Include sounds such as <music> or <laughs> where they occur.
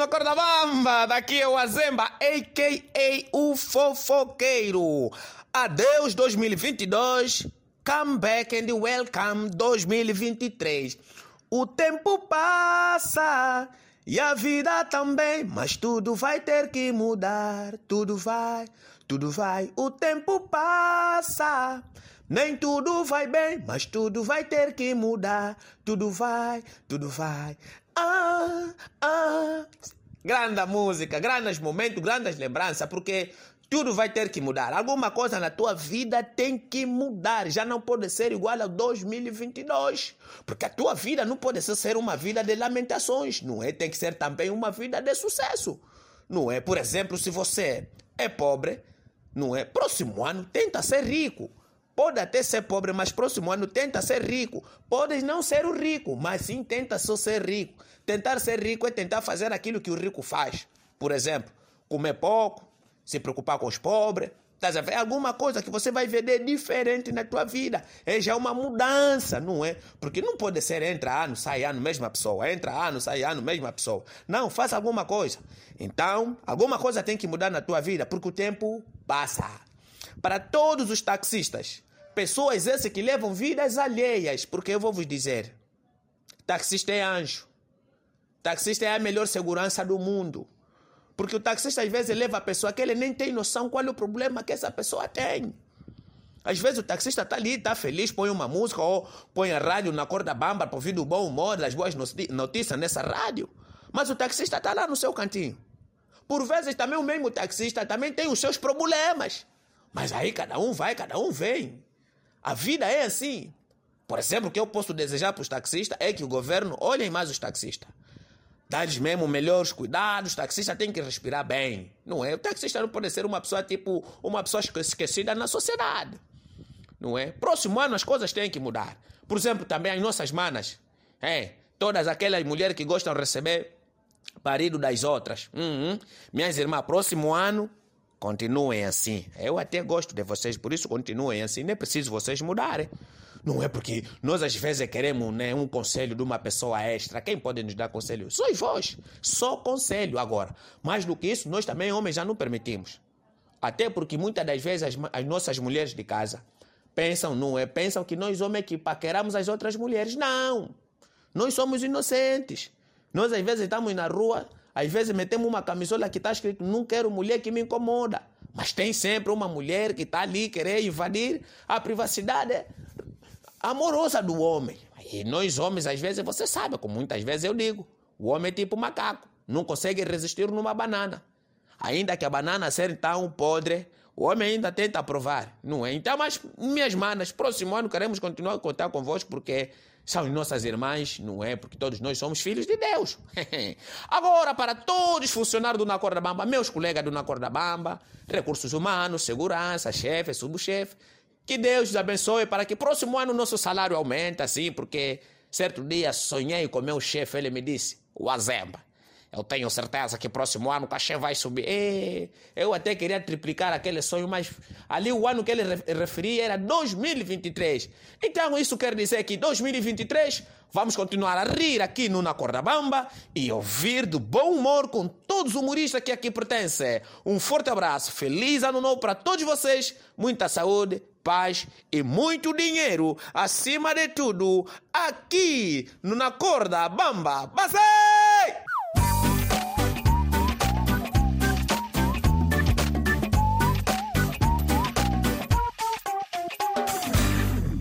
corda bamba, daqui é o Azemba, a.k.a. o fofoqueiro. Adeus 2022, come back and welcome 2023. O tempo passa e a vida também, mas tudo vai ter que mudar, tudo vai, tudo vai. O tempo passa, nem tudo vai bem, mas tudo vai ter que mudar, tudo vai, tudo vai. Ah, ah. Grande música, grandes momentos, grandes lembranças, porque tudo vai ter que mudar. Alguma coisa na tua vida tem que mudar. Já não pode ser igual ao 2022. Porque a tua vida não pode ser uma vida de lamentações, não é? Tem que ser também uma vida de sucesso. Não é? Por exemplo, se você é pobre, não é? Próximo ano tenta ser rico. Pode até ser pobre, mas próximo ano tenta ser rico. Pode não ser o rico, mas sim tenta só ser rico. Tentar ser rico é tentar fazer aquilo que o rico faz. Por exemplo, comer pouco, se preocupar com os pobres. A ver? Alguma coisa que você vai ver diferente na tua vida. É já uma mudança, não é? Porque não pode ser entra ano, sai ano, mesma pessoa. Entra ano, sai ano, mesma pessoa. Não, faça alguma coisa. Então, alguma coisa tem que mudar na tua vida, porque o tempo passa. Para todos os taxistas, pessoas essas que levam vidas alheias, porque eu vou vos dizer, taxista é anjo. Taxista é a melhor segurança do mundo. Porque o taxista às vezes leva a pessoa que ele nem tem noção qual é o problema que essa pessoa tem. Às vezes o taxista está ali, está feliz, põe uma música ou põe a rádio na corda bamba para ouvir do bom humor, das boas notícias nessa rádio. Mas o taxista está lá no seu cantinho. Por vezes também o mesmo taxista também tem os seus problemas. Mas aí cada um vai, cada um vem. A vida é assim. Por exemplo, o que eu posso desejar para os taxistas é que o governo olhem mais os taxistas. Dá-lhes mesmo melhores cuidados, o taxista tem que respirar bem. Não é? O taxista não pode ser uma pessoa tipo, uma pessoa esquecida na sociedade. Não é? Próximo ano as coisas têm que mudar. Por exemplo, também as nossas manas. É, todas aquelas mulheres que gostam de receber marido das outras. Uhum. Minhas irmãs, próximo ano Continuem assim. Eu até gosto de vocês, por isso continuem assim. Nem preciso vocês mudarem. Não é porque nós às vezes queremos né, um conselho de uma pessoa extra. Quem pode nos dar conselho? Sois vós. Só conselho agora. Mais do que isso, nós também, homens, já não permitimos. Até porque muitas das vezes as, as nossas mulheres de casa pensam, não é? Pensam que nós homens que paqueramos as outras mulheres. Não. Nós somos inocentes. Nós às vezes estamos na rua às vezes metemos uma camisola que está escrito não quero mulher que me incomoda. Mas tem sempre uma mulher que está ali querer invadir a privacidade amorosa do homem. E nós homens, às vezes, você sabe, como muitas vezes eu digo, o homem é tipo macaco, não consegue resistir numa banana. Ainda que a banana seja tão podre, o homem ainda tenta provar, não é? Então, mas minhas manas, próximo ano queremos continuar a contar convosco porque são nossas irmãs, não é? Porque todos nós somos filhos de Deus. <laughs> Agora, para todos funcionários do Na Corda Bamba, meus colegas do Na Corda Bamba, recursos humanos, segurança, chefe, subchefe, que Deus os abençoe para que próximo ano nosso salário aumente, assim, porque certo dia sonhei com meu chefe, ele me disse, o Azemba, eu tenho certeza que próximo ano o cachê vai subir. E eu até queria triplicar aquele sonho, mas ali o ano que ele referia era 2023. Então isso quer dizer que 2023 vamos continuar a rir aqui no Na Corda Bamba e ouvir do bom humor com todos os humoristas que aqui pertencem. Um forte abraço, feliz ano novo para todos vocês, muita saúde, paz e muito dinheiro. Acima de tudo, aqui no Na Corda Bamba. Basé!